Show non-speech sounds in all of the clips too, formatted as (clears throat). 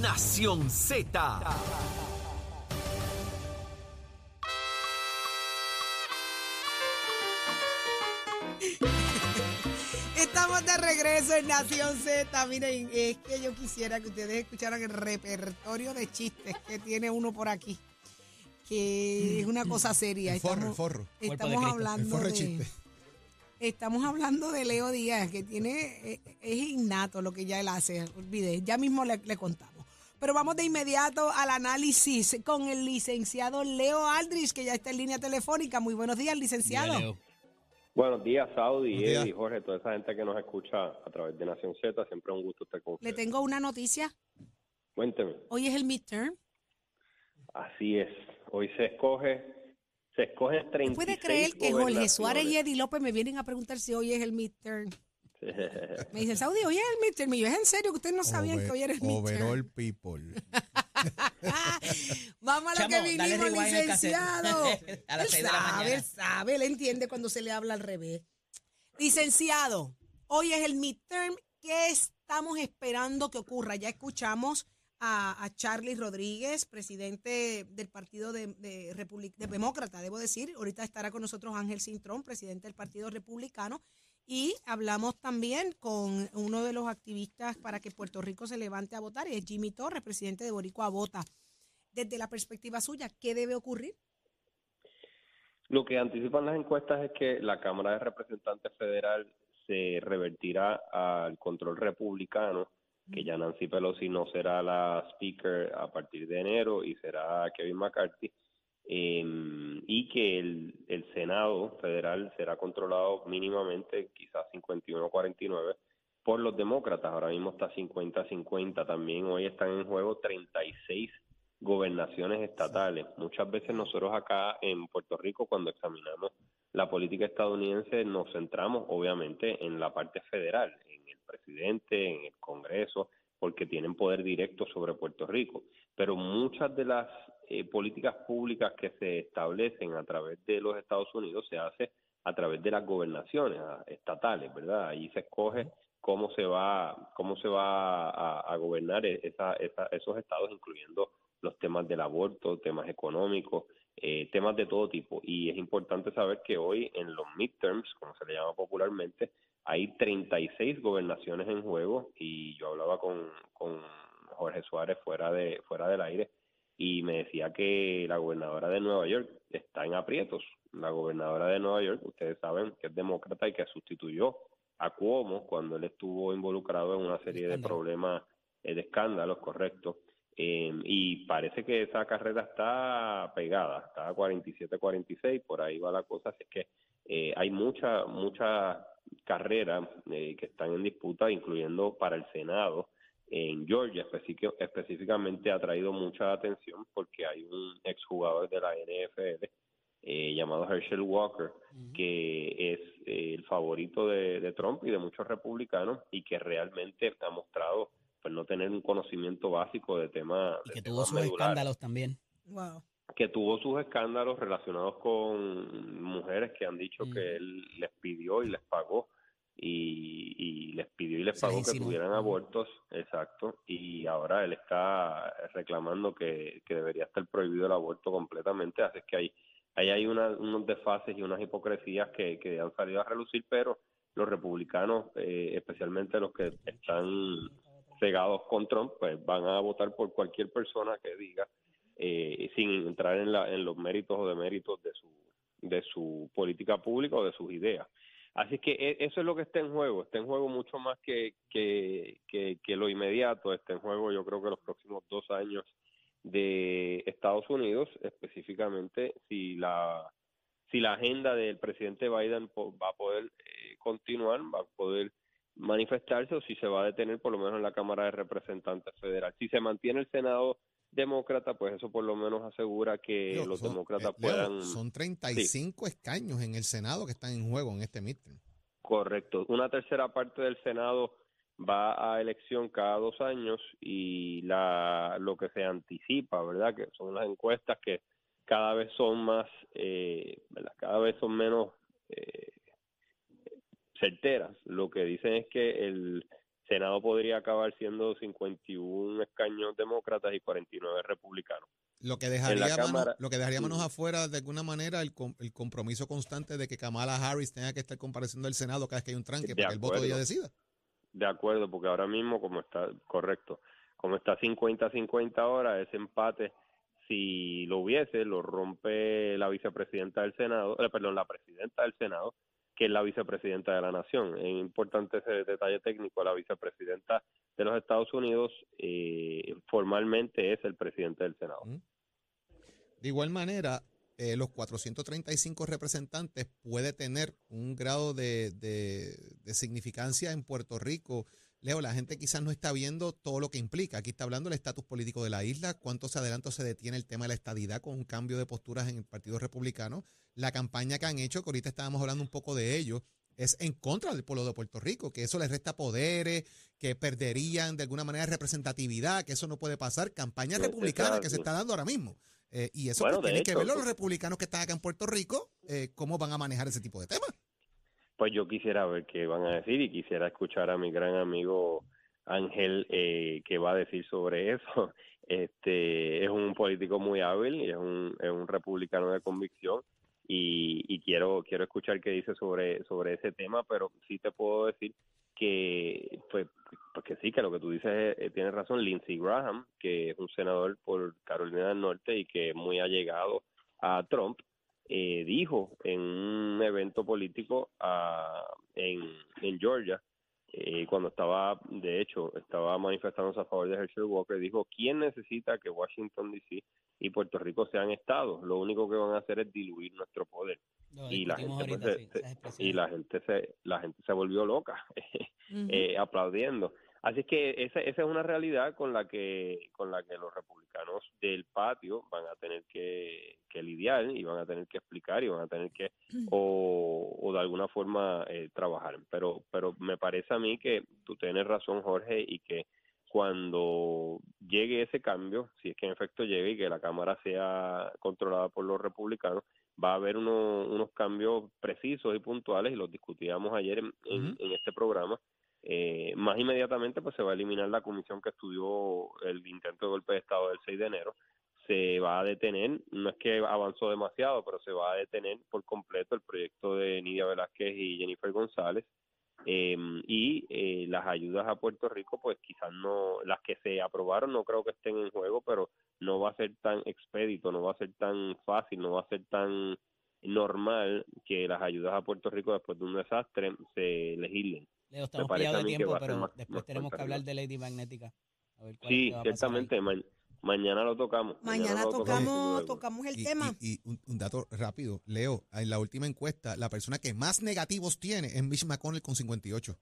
Nación Z. Estamos de regreso en Nación Z. Miren, es que yo quisiera que ustedes escucharan el repertorio de chistes que tiene uno por aquí. Que es una cosa seria. El forro, el Estamos, forro. estamos hablando forro de de, chiste. estamos hablando de Leo Díaz, que tiene, eh, es innato lo que ya él hace. Olvide, ya mismo le, le contamos. Pero vamos de inmediato al análisis con el licenciado Leo Aldrich, que ya está en línea telefónica. Muy buenos días, licenciado. Buenos días, Saudi, Buenos días. Eddie, Jorge, toda esa gente que nos escucha a través de Nación Z. Siempre un gusto estar con Le ustedes. tengo una noticia. Cuénteme. Hoy es el midterm. Así es. Hoy se escoge, se escoge 36 ¿Puede creer que Jorge Suárez y. Eddie López me vienen a preguntar si hoy es el midterm? (laughs) Me dicen, Saudi, hoy es el midterm. Y yo, ¿es en serio que ustedes no sabían Over- que hoy midterm? Overall people. (laughs) Vamos a lo Chamo, que vinimos, licenciado. (laughs) A las él seis de la sabe, mañana. sabe, él entiende cuando se le habla al revés. Licenciado, hoy es el midterm. ¿Qué estamos esperando que ocurra? Ya escuchamos a, a Charlie Rodríguez, presidente del Partido de, de, Republic- de Demócrata, debo decir. Ahorita estará con nosotros Ángel Cintrón, presidente del Partido Republicano. Y hablamos también con uno de los activistas para que Puerto Rico se levante a votar, y es Jimmy Torres, presidente de Boricua Vota. Desde la perspectiva suya, ¿qué debe ocurrir? Lo que anticipan las encuestas es que la Cámara de Representantes Federal se revertirá al control republicano, que ya Nancy Pelosi no será la speaker a partir de enero y será Kevin McCarthy, eh, y que el, el Senado federal será controlado mínimamente, quizás 51-49, por los demócratas. Ahora mismo está 50-50. También hoy están en juego 36 gobernaciones estatales. Muchas veces nosotros acá en Puerto Rico, cuando examinamos la política estadounidense, nos centramos obviamente en la parte federal, en el presidente, en el Congreso, porque tienen poder directo sobre Puerto Rico. Pero muchas de las eh, políticas públicas que se establecen a través de los Estados Unidos se hace a través de las gobernaciones estatales, ¿verdad? Ahí se escoge cómo se va cómo se va a, a gobernar e- esa, esa- esos estados, incluyendo los temas del aborto, temas económicos, eh, temas de todo tipo. Y es importante saber que hoy en los midterms, como se le llama popularmente, hay 36 gobernaciones en juego y yo hablaba con, con Jorge Suárez fuera de fuera del aire y me decía que la gobernadora de Nueva York está en aprietos. La gobernadora de Nueva York, ustedes saben que es demócrata y que sustituyó a Cuomo cuando él estuvo involucrado en una serie de problemas eh, de escándalos, correcto. Eh, y parece que esa carrera está pegada, está a 47-46, por ahí va la cosa, así que eh, hay mucha, mucha carreras eh, que están en disputa, incluyendo para el Senado. En Georgia específicamente ha traído mucha atención porque hay un exjugador de la NFL eh, llamado Herschel Walker, que es eh, el favorito de, de Trump y de muchos republicanos y que realmente ha mostrado pues no tener un conocimiento básico de temas Y de que tuvo sus medulares escándalos también. Wow. que tuvo sus escándalos relacionados con mujeres que han dicho Mm. que él les pidió y les pagó y, y les pidió y les pagó que tuvieran abortos, exacto, y ahora él está reclamando que, que debería estar prohibido el aborto completamente, así que hay, ahí hay una, unos desfases y unas hipocresías que, que han salido a relucir, pero los republicanos, eh, especialmente los que están cegados con Trump, pues van a votar por cualquier persona que diga eh, sin entrar en, la, en los méritos o deméritos de su, de su política pública o de sus ideas. Así que e- eso es lo que está en juego, está en juego mucho más que, que, que, lo inmediato, está en juego yo creo que los próximos dos años de Estados Unidos, específicamente si la si la agenda del presidente Biden va a poder eh, continuar, va a poder manifestarse o si se va a detener por lo menos en la Cámara de Representantes Federal. Si se mantiene el Senado demócrata, pues eso por lo menos asegura que Leo, los son- demócratas eh, Leo, puedan... Son 35 escaños en el Senado que están en juego en este midterm. Correcto. Una tercera parte del Senado va a elección cada dos años y la lo que se anticipa, ¿verdad? Que son las encuestas que cada vez son más, eh, ¿verdad? Cada vez son menos eh, certeras. Lo que dicen es que el Senado podría acabar siendo 51 escaños demócratas y 49 republicanos. Lo que dejaría, lo que dejaría manos afuera de alguna manera el, el, compromiso constante de que Kamala Harris tenga que estar compareciendo al Senado cada vez que hay un tranque para que el voto de ella decida. De acuerdo, porque ahora mismo, como está correcto, como está 50-50 ahora, ese empate, si lo hubiese, lo rompe la vicepresidenta del Senado, eh, perdón, la presidenta del Senado, que es la vicepresidenta de la nación. Es importante ese detalle técnico. La vicepresidenta de los Estados Unidos eh, formalmente es el presidente del Senado. De igual manera, eh, los 435 representantes puede tener un grado de, de, significancia en Puerto Rico. Leo, la gente quizás no está viendo todo lo que implica. Aquí está hablando el estatus político de la isla, cuántos adelantos se detiene el tema de la estadidad con un cambio de posturas en el Partido Republicano la campaña que han hecho, que ahorita estábamos hablando un poco de ello, es en contra del pueblo de Puerto Rico, que eso les resta poderes, que perderían de alguna manera representatividad, que eso no puede pasar. Campaña republicana que se está dando ahora mismo. Eh, y eso pues, tiene que ver los pues republicanos que están acá en Puerto Rico, eh, cómo van a manejar ese tipo de temas. Pues yo quisiera ver qué van a decir y quisiera escuchar a mi gran amigo Ángel eh, qué va a decir sobre eso. (laughs) Este es un político muy hábil y es un, es un republicano de convicción y, quiero quiero escuchar qué dice sobre sobre ese tema, pero sí te puedo decir que pues, pues sí que lo que tú dices eh, tiene razón Lindsey Graham que es un senador por Carolina del Norte y que es muy allegado a Trump eh, dijo en un evento político ah, en, en Georgia eh, cuando estaba, de hecho, estaba manifestándose a favor de Herschel Walker, dijo, ¿quién necesita que Washington, D.C. y Puerto Rico sean estados? Lo único que van a hacer es diluir nuestro poder. y, la gente, pues, se, y la gente se la gente se volvió loca (laughs) eh, aplaudiendo. Así que esa, esa es una realidad con la que con la que los republicanos del patio van a tener que, lidiar y van a tener que explicar y van a tener que o, o de alguna forma eh, trabajar. Pero pero me parece a mí que tú tienes razón Jorge y que cuando llegue ese cambio, si es que en efecto llegue y que la Cámara sea controlada por los republicanos, va a haber unos cambios precisos y puntuales y los discutíamos ayer en, en este programa eh, más inmediatamente pues se va a eliminar la comisión que estudió el intento de golpe de Estado del 6 de enero. Se va a detener, no es que avanzó demasiado, pero se va a detener por completo el proyecto de Nidia Velázquez y Jennifer González. Em, y eh, las ayudas a Puerto Rico, pues quizás no, las que se aprobaron no creo que estén en juego, pero no va a ser tan expedito, no va a ser tan fácil, no va a ser tan normal que las ayudas a Puerto Rico después de un desastre se legislen. Leo, estamos pillados de tiempo, pero después tenemos que hablar de Lady Magnética. sí, ciertamente. mañana lo tocamos. Mañana, tocamos, tocamos el tema. Y, un, dato rápido, Leo, en la última encuesta, la persona que más negativos tiene es Mitch McConnell con 58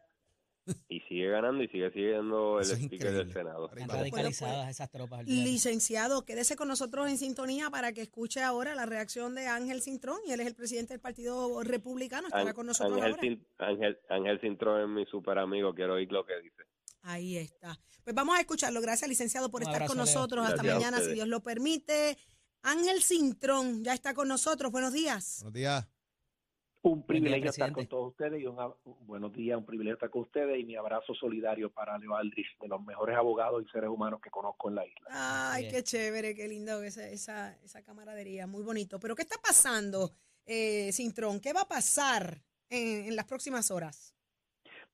(laughs) y sigue ganando y sigue siendo el speaker del Senado. Están radicalizadas esas tropas. Licenciado, quédese con nosotros en sintonía para que escuche ahora la reacción de Ángel Cintrón, y él es el presidente del Partido Republicano, estará con nosotros Ángel, ahora. Ángel, Ángel Cintrón es mi super amigo, quiero oír lo que dice. Ahí está. Pues vamos a escucharlo. Gracias, licenciado, por estar con nosotros. Hasta mañana, si Dios lo permite. Ángel Cintrón ya está con nosotros. Buenos días. Buenos días. Un privilegio estar con todos ustedes y un buenos días, un privilegio estar con ustedes y mi abrazo solidario para Leo Aldrich, de los mejores abogados y seres humanos que conozco en la isla. Ay, qué chévere, qué lindo esa, esa, esa camaradería, muy bonito. Pero ¿qué está pasando, eh, Cintrón? ¿Qué va a pasar en, las próximas horas?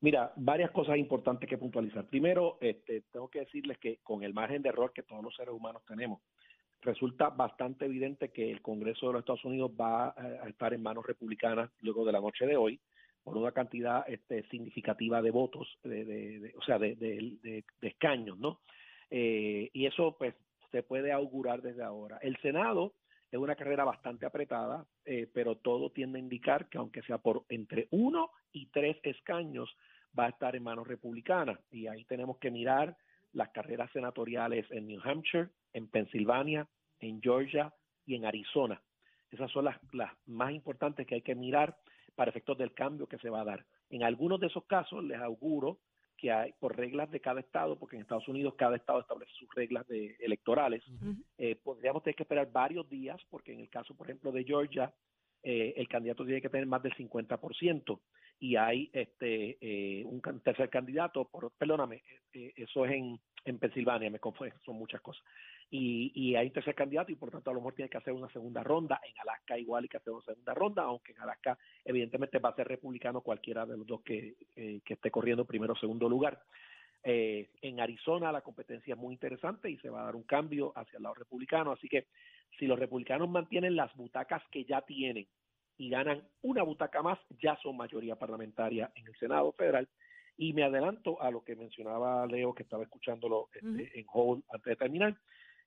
Mira, varias cosas importantes que puntualizar. Primero, este, tengo que decirles que con el margen de error que todos los seres humanos tenemos, resulta bastante evidente que el Congreso de los Estados Unidos va a estar en manos republicanas luego de la noche de hoy por una cantidad este, significativa de votos, de, o sea, de, escaños, ¿no? Eh, y eso, pues, se puede augurar desde ahora. El Senado es una carrera bastante apretada, eh, pero todo tiende a indicar que aunque sea por entre uno y tres escaños, va a estar en manos republicanas. Y ahí tenemos que mirar las carreras senatoriales en New Hampshire, en Pensilvania, en Georgia y en Arizona. Esas son las, las más importantes que hay que mirar para efectos del cambio que se va a dar. En algunos de esos casos les auguro que hay por reglas de cada estado, porque en Estados Unidos cada estado establece sus reglas de, electorales, eh, podríamos tener que esperar varios días, porque en el caso, por ejemplo, de Georgia, eh, el candidato tiene que tener más del 50%. Y hay este eh, un tercer candidato, por, perdóname, eh, eso es en, en Pensilvania, me confundo, (laughs) son muchas cosas. Y, y hay un tercer candidato y por tanto a lo mejor tiene que hacer una segunda ronda. En Alaska igual hay que hacer una segunda ronda, aunque en Alaska evidentemente va a ser republicano cualquiera de los dos que, que esté corriendo primero o segundo lugar. Eh, en Arizona la competencia es muy interesante y se va a dar un cambio hacia el lado republicano. Así que si los republicanos mantienen las butacas que ya tienen y ganan una butaca más, ya son mayoría parlamentaria en el Senado federal. Y me adelanto a lo que mencionaba Leo, que estaba escuchándolo este, en Hall antes de terminar.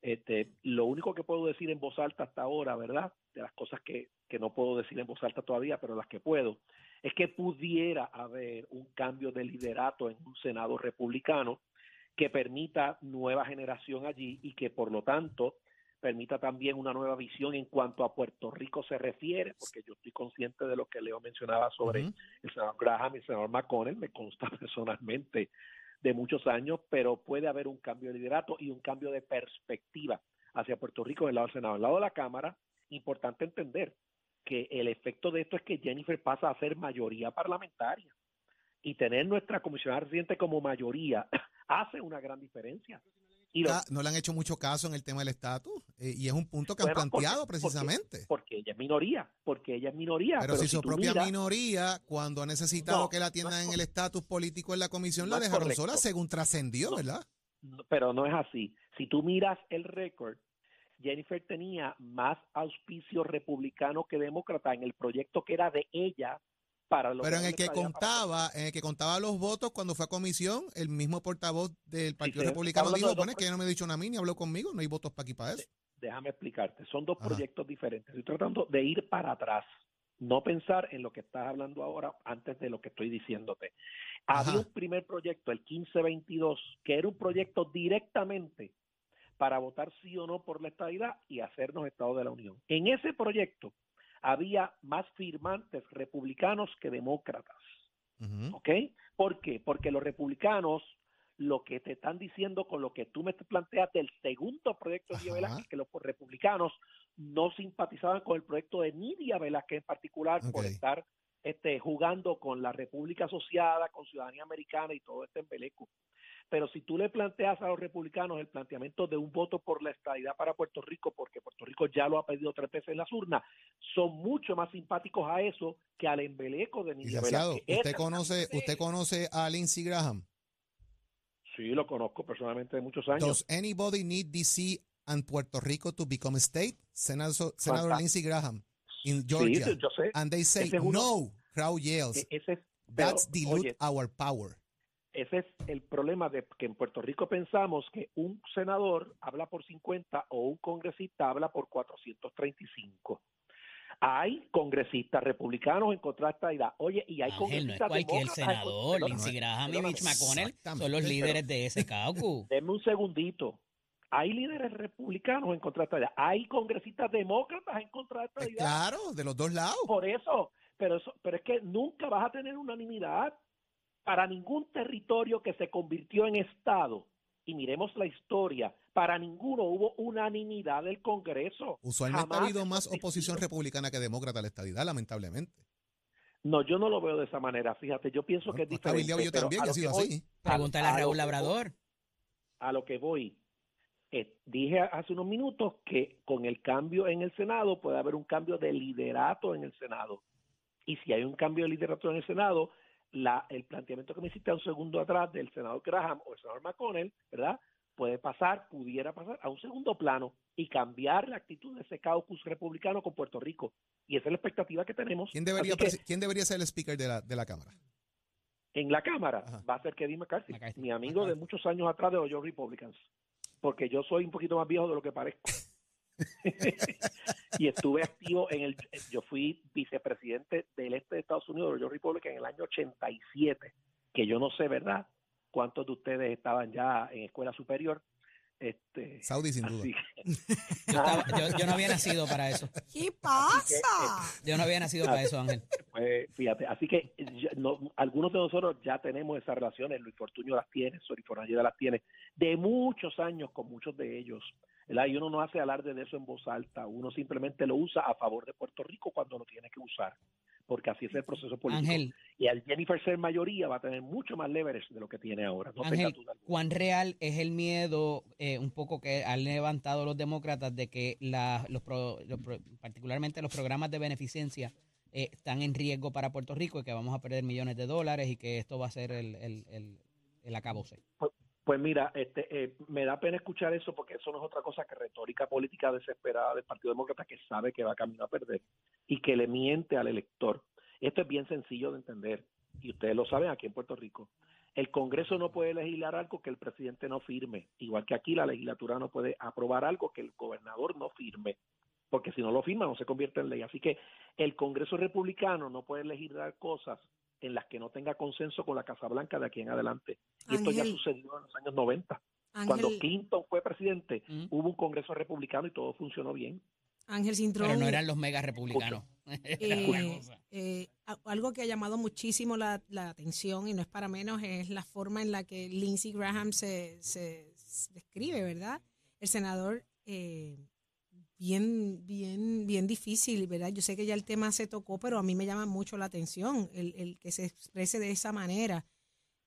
Este, lo único que puedo decir en voz alta hasta ahora, ¿verdad? De las cosas que, que no puedo decir en voz alta todavía, pero las que puedo, es que pudiera haber un cambio de liderato en un Senado republicano que permita nueva generación allí y que por lo tanto permita también una nueva visión en cuanto a Puerto Rico se refiere, porque yo estoy consciente de lo que Leo mencionaba sobre el senador Graham y el senador McConnell, me consta (laughs) personalmente de muchos años, pero puede haber un cambio de liderato y un cambio de perspectiva hacia Puerto Rico del lado del Senado. Del lado de la Cámara, importante entender que el efecto de esto es que Jennifer pasa a ser mayoría parlamentaria y tener nuestra comisionada residente como mayoría (clears throat) hace una gran diferencia. Ah, no le han hecho mucho caso en el tema del estatus eh, y es un punto que han planteado precisamente. Porque, ella es minoría, porque ella es minoría. Pero, si, su propia minoría, cuando ha necesitado que la atiendan en el estatus político en la comisión, la dejaron sola según trascendió, ¿verdad? pero no es así. Si tú miras el récord, Jennifer tenía más auspicio republicano que demócrata en el proyecto que era de ella pero en el que contaba, en el que contaba los votos cuando fue a comisión, el mismo portavoz del Partido Republicano dijo, bueno, que ella no me ha dicho nada mí ni habló conmigo, no hay votos para aquí para eso. Déjame explicarte, son dos proyectos diferentes. Estoy tratando de ir para atrás, no pensar en lo que estás hablando ahora antes de lo que estoy diciéndote. Había un primer proyecto, el 1522, que era un proyecto directamente para votar sí o no por la estabilidad y hacernos Estado de la Unión. En ese proyecto, había más firmantes republicanos que demócratas. ¿Ok? ¿Por qué? Porque los republicanos lo que te están diciendo con lo que tú me planteas del segundo proyecto de Nidia Velázquez, que los republicanos no simpatizaban con el proyecto de Nidia Velázquez en particular por estar este, jugando con la República Asociada, con ciudadanía americana y todo este embeleco. Pero si tú le planteas a los republicanos el planteamiento de un voto por la estadidad para Puerto Rico, porque Puerto Rico ya lo ha pedido tres veces en las urnas, son mucho más simpáticos a eso que al embeleco de Nidia ¿usted conoce, ¿usted conoce a Lindsey Graham? Sí, lo conozco personalmente de muchos años. Does anybody need DC and Puerto Rico to become a state? Senador, Senador Lindsey Graham in Georgia. Sí, yo sé. And they say, no, crowd yells. E-, ese That's dilute our power ese es el problema de que en Puerto Rico pensamos que un senador habla por 50 o un congresista habla por 435. Hay congresistas republicanos en contra de esta idea. Oye, y hay congresistas no es cualquier senador, Lindsey Graham y Mitch McConnell son los líderes de ese caucus. (laughs) Denme un segundito. Hay líderes republicanos en contra de esta idea. Hay congresistas demócratas en contra de esta idea. Claro, de los dos lados. Por eso, pero eso, pero es que nunca vas a tener unanimidad para ningún territorio que se convirtió en Estado, y miremos la historia, para ninguno hubo unanimidad del Congreso. Usualmente ha habido más oposición republicana que demócrata a la estadidad, lamentablemente. No, yo no lo veo de esa manera. Fíjate, yo pienso que es diferente. Yo también, he sido así. Pregúntale a, Raúl Labrador. a lo que voy. Eh, dije hace unos minutos que con el cambio en el Senado puede haber un cambio de liderato en el Senado. Y si hay un cambio de liderato en el Senado, la, el planteamiento que me hiciste un segundo atrás del senador Graham o el senador McConnell, ¿verdad? Puede pasar, pudiera pasar a un segundo plano y cambiar la actitud de ese caucus republicano con Puerto Rico. Y esa es la expectativa que tenemos. ¿Quién debería, ¿quién debería ser el speaker de la, de la Cámara? En la Cámara va a ser Kevin McCarthy, mi amigo de muchos años atrás de los Republicans, porque yo soy un poquito más viejo de lo que parezco. (laughs) (laughs) y estuve activo en el, yo fui vicepresidente del este de Estados Unidos, yo República, en el año 87, que yo no sé, ¿verdad? ¿Cuántos de ustedes estaban ya en escuela superior? Este, Saudi sin duda. (laughs) yo, no había nacido para eso. ¿Qué pasa? yo no había nacido para eso, Ángel. Pues, fíjate, así que algunos de nosotros ya tenemos esas relaciones, Luis Fortuño las tiene, Sori Fornalleda las tiene, de muchos años con muchos de ellos. Y uno no hace alarde de eso en voz alta, uno simplemente lo usa a favor de Puerto Rico cuando lo tiene que usar. porque así es el proceso político. Ángel, Y al Jennifer ser mayoría va a tener mucho más leverage de lo que tiene ahora. No tenga Ángel. ¿cuán real es el miedo eh, un poco que han levantado los demócratas de que la, los, pro- los pro- particularmente los programas de beneficencia eh, están en riesgo para Puerto Rico y que vamos a perder millones de dólares y que esto va a ser el, el, el, el acabose? Pues mira, este, eh, me da pena escuchar eso porque eso no es otra cosa que retórica política desesperada del Partido Demócrata que sabe que va camino a perder y que le miente al elector. Esto es bien sencillo de entender y ustedes lo saben aquí en Puerto Rico. El Congreso no puede legislar algo que el presidente no firme, igual que aquí la legislatura no puede aprobar algo que el gobernador no firme, porque si no lo firma no se convierte en ley. Así que el Congreso republicano no puede legislar cosas en las que no tenga consenso con la Casa Blanca de aquí en adelante. Y esto ya sucedió en los años 90. Cuando Clinton fue presidente, Mm. hubo un Congreso republicano y todo funcionó bien. Ángel Cintrón. Pero no eran los mega republicanos. (laughs) Eh, eh, algo que ha llamado muchísimo la, la atención y no es para menos es la forma en la que Lindsey Graham se, se- se describe, ¿verdad? El senador eh, bien, bien, bien difícil, ¿verdad? Yo sé que ya el tema se tocó, pero a mí me llama mucho la atención el, el que se exprese de esa manera.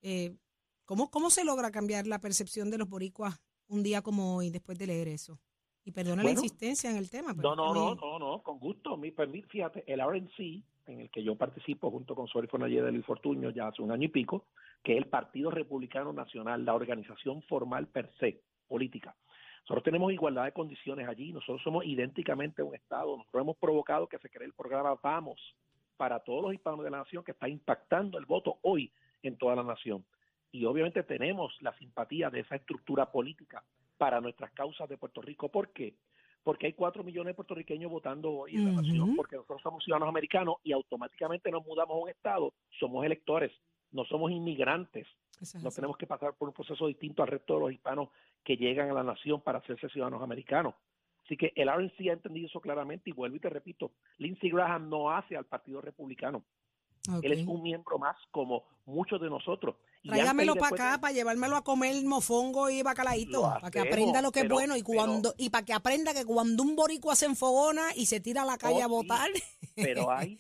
Eh, ¿cómo, ¿Cómo se logra cambiar la percepción de los boricuas un día como hoy después de leer eso? Y perdona la insistencia en el tema. pero No, no, mí- no, no, no, con gusto. Mi, pues, mi- fíjate, el RNC, en el que yo participo junto con Sori Fonalleda y Fortuño ya hace un año y pico, que es el Partido Republicano Nacional, la organización formal per se, política. Nosotros tenemos igualdad de condiciones allí, nosotros somos idénticamente un Estado, nosotros hemos provocado que se cree el programa Vamos para todos los hispanos de la nación que está impactando el voto hoy en toda la nación. Y obviamente tenemos la simpatía de esa estructura política para nuestras causas de Puerto Rico. ¿Por qué? Porque hay cuatro millones de puertorriqueños votando hoy en la Ujú. nación, porque nosotros somos ciudadanos americanos y automáticamente nos mudamos a un Estado, somos electores, no somos inmigrantes. Es No tenemos que pasar por un proceso distinto al resto de los hispanos que llegan a la nación para hacerse ciudadanos americanos. Así que el RNC ha entendido eso claramente y vuelvo y te repito, Lindsey Graham no hace al Partido Republicano. Él es un miembro más como muchos de nosotros. Tráigamelo para acá de- para llevármelo a comer mofongo y bacalaíto, para que aprenda lo que es bueno y pero- cuando y para que aprenda que cuando un boricua se enfogona y se tira a la calle Oh, a sí. votar, Pero (laughs) hay,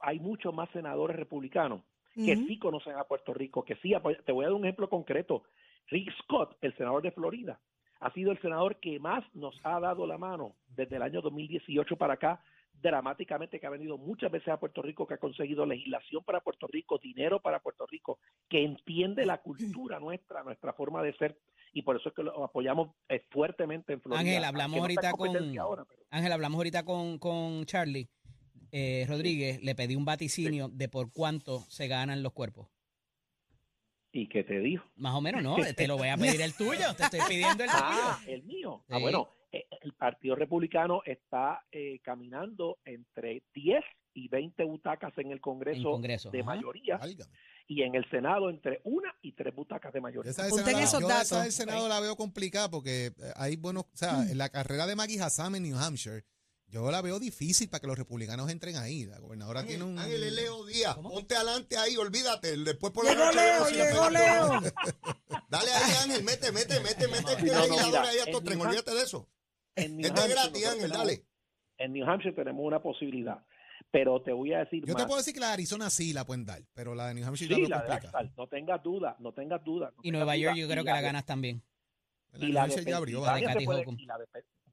hay muchos más senadores republicanos que sí conocen a Puerto Rico, que sí apoyan. Te voy a dar un ejemplo concreto. Rick Scott, el senador de Florida, ha sido el senador que más nos ha dado la mano desde el año 2018 para acá, dramáticamente, que ha venido muchas veces a Puerto Rico, que ha conseguido legislación para Puerto Rico, dinero para Puerto Rico, que entiende la cultura nuestra, nuestra forma de ser, y por eso es que lo apoyamos eh, fuertemente en Florida. Ángel, hablamos ahorita con- Ángel, hablamos ahorita con, con Charlie eh, Rodríguez. Le pedí un vaticinio de por cuánto se ganan los cuerpos. ¿Y qué te dijo? Más o menos, ¿no? (laughs) Te lo voy a pedir el tuyo. Te estoy pidiendo el tuyo. Ah, el mío. Ah, bueno, eh, el Partido Republicano está eh, caminando entre 10 y 20 butacas en el En Congreso Congreso. de ajá. mayoría Válgame. y en el Senado entre una y tres butacas de mayoría. Esa del Senado- esos yo datos. esa del Senado la veo complicada porque eh, hay buenos, o sea, Mm. en la carrera de Maggie Hassan en New Hampshire, yo la veo difícil para que los republicanos entren ahí. La gobernadora tiene un... Ángel es Leo Díaz. Ponte adelante ahí, olvídate. Después por Llegó la noche Leo, llegó. Leo. (laughs) Dale ahí, Ángel, mete, mete, mete, mete. No, no, legisladores mira, ahí a en estos tren, New Ham- olvídate de eso. En New Hampshire gratis, Ángel, tenemos- dale. En New Hampshire tenemos una posibilidad, pero te voy a decir Yo más. te puedo decir que la de Arizona sí la pueden dar, pero la de New Hampshire sí, la de no tengas duda, no tengas duda. no Y tengas Nueva York duda. yo creo Y que la ganas también. La de Y New la de Hampshire ya abrió. y la de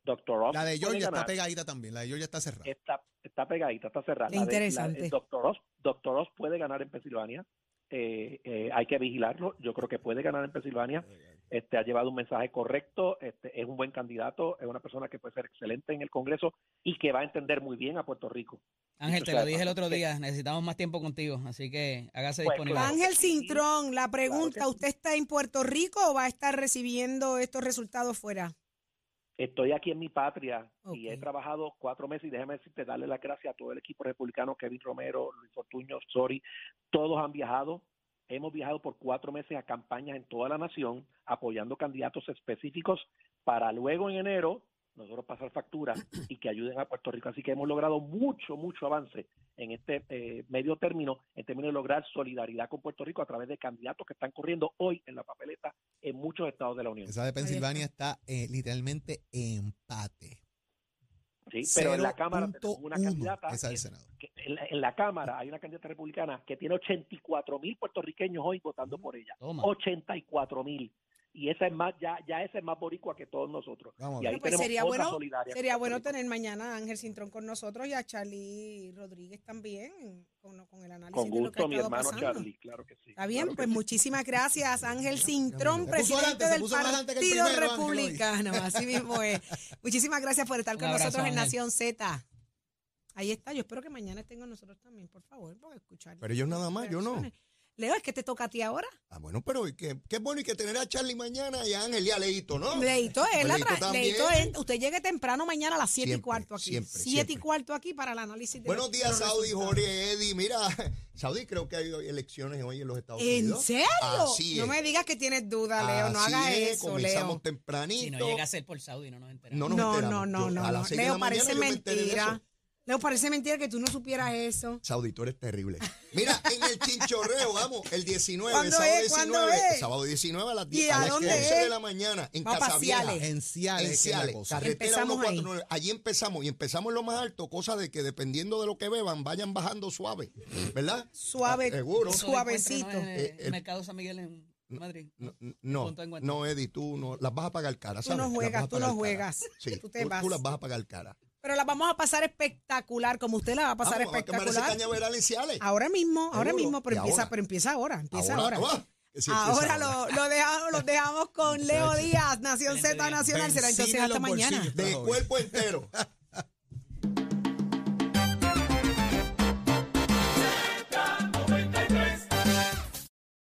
Dr. Oz La de Georgia está pegadita también. La de Georgia está cerrada. Está, está pegadita, está cerrada. La de- la de- interesante. Dr. Oz, Dr. Oz puede ganar en Pensilvania. Eh, eh, hay que vigilarlo. Yo creo que puede ganar en Pensilvania. Este ha llevado un mensaje correcto. Este es un buen candidato. Es una persona que puede ser excelente en el Congreso y que va a entender muy bien a Puerto Rico. Ángel, te lo dije el otro día. Necesitamos más tiempo contigo. Así que hágase Pues, disponible. claro. Ángel. Cintrón, la pregunta. ¿usted está en Puerto Rico o va a estar recibiendo estos resultados fuera? Estoy aquí en mi patria y he trabajado cuatro meses y déjame decirte, darle las gracias a todo el equipo republicano, Kevin Romero, Luis Fortuño, Sori, todos han viajado. Hemos viajado por cuatro meses a campañas en toda la nación, apoyando candidatos específicos para luego en enero nosotros pasar factura y que ayuden a Puerto Rico. Así que hemos logrado mucho, mucho avance en este eh, medio término, en términos de lograr solidaridad con Puerto Rico a través de candidatos que están corriendo hoy en la papeleta en muchos estados de la Unión. Esa de Pensilvania está eh, literalmente empate. Sí, pero en la Cámara tenemos una 0.1. candidata Esa del que- Senado. que en, la, en la Cámara hay una candidata republicana que tiene 84 mil puertorriqueños hoy votando por ella. Toma. 84 mil. Y esa es más, ya, ya esa es más boricua que todos nosotros. Vamos a y ver. ahí pues tenemos sería bueno, sería bueno tener mañana a Ángel Cintrón con nosotros y a Charlie Rodríguez también con, con el análisis Con de lo que ha gusto, mi estado hermano pasando. Charlie, claro que sí. Está bien, claro que pues sí. muchísimas gracias, Ángel Cintrón, presidente del Partido primero. Republicano. (laughs) Así mismo es. Muchísimas gracias por estar con abrazo, nosotros en Ángel. Nación Z. Ahí está, yo espero que mañana estén con nosotros también, por favor, porque escuchar. Pero ellos nada más, yo no. Leo, es que te toca a ti ahora. Ah, bueno, pero qué, qué bueno y que tener a Charlie mañana y a Ángel y a Leito, ¿no? Leito, él Pues la Leito. Leito es- usted llegue temprano mañana a las 7 y cuarto aquí. siempre, 7 y cuarto aquí para el análisis de Buenos días, Saudi. Jorge, Eddie. Mira, (laughs) Saudi, creo que hay elecciones hoy en los Estados ¿En Unidos. serio? Así no es. me digas que tienes duda, Leo. No Así hagas es, eso, comenzamos Leo. tempranito. Si no llega a ser por Saudi, no nos enteramos. No nos No, enteramos. no, no, Yo, no. a las no. Leo, parece mentira. Leo, parece mentira que tú no supieras eso. Saudi, tú eres terrible. Mira, en el chinchorreo, vamos, el 19, ¿Cuándo sábado es? 19, ¿Cuándo es? el sábado 19 a las ¿Y 10 a a las dónde 11 es? de la mañana en Vamos pa' Casa Vieja. Ciales. En Ciales, En es Ciales, carretera Empezamos ahí. 149. Allí empezamos y empezamos en lo más alto, cosa de que dependiendo de lo que beban, vayan bajando suave, ¿verdad? Suave. Ah, Seguro. Suavecito. encuentro, ¿no? En el, Eh, el- Mercado San Miguel en Madrid. No, no, no, Eddie, tú no, las vas a pagar cara, Tú no juegas, tú no juegas. Sí, Tú te tú, vas. tú las vas a pagar cara. Pero la vamos a pasar espectacular, como usted la va a pasar Vamos, espectacular. cañaveral en Ciales. Ahora mismo, ahora Seguro. mismo, pero ¿Y empieza, ahora? pero empieza ahora, empieza ahora. ¡ah! Que sí empieza Ahora lo, lo dejamos, los dejamos con (laughs) Leo Díaz, Nación Z. Nacional. Será entonces Benzina en hasta los mañana. bolsillos. De cuerpo entero. (laughs)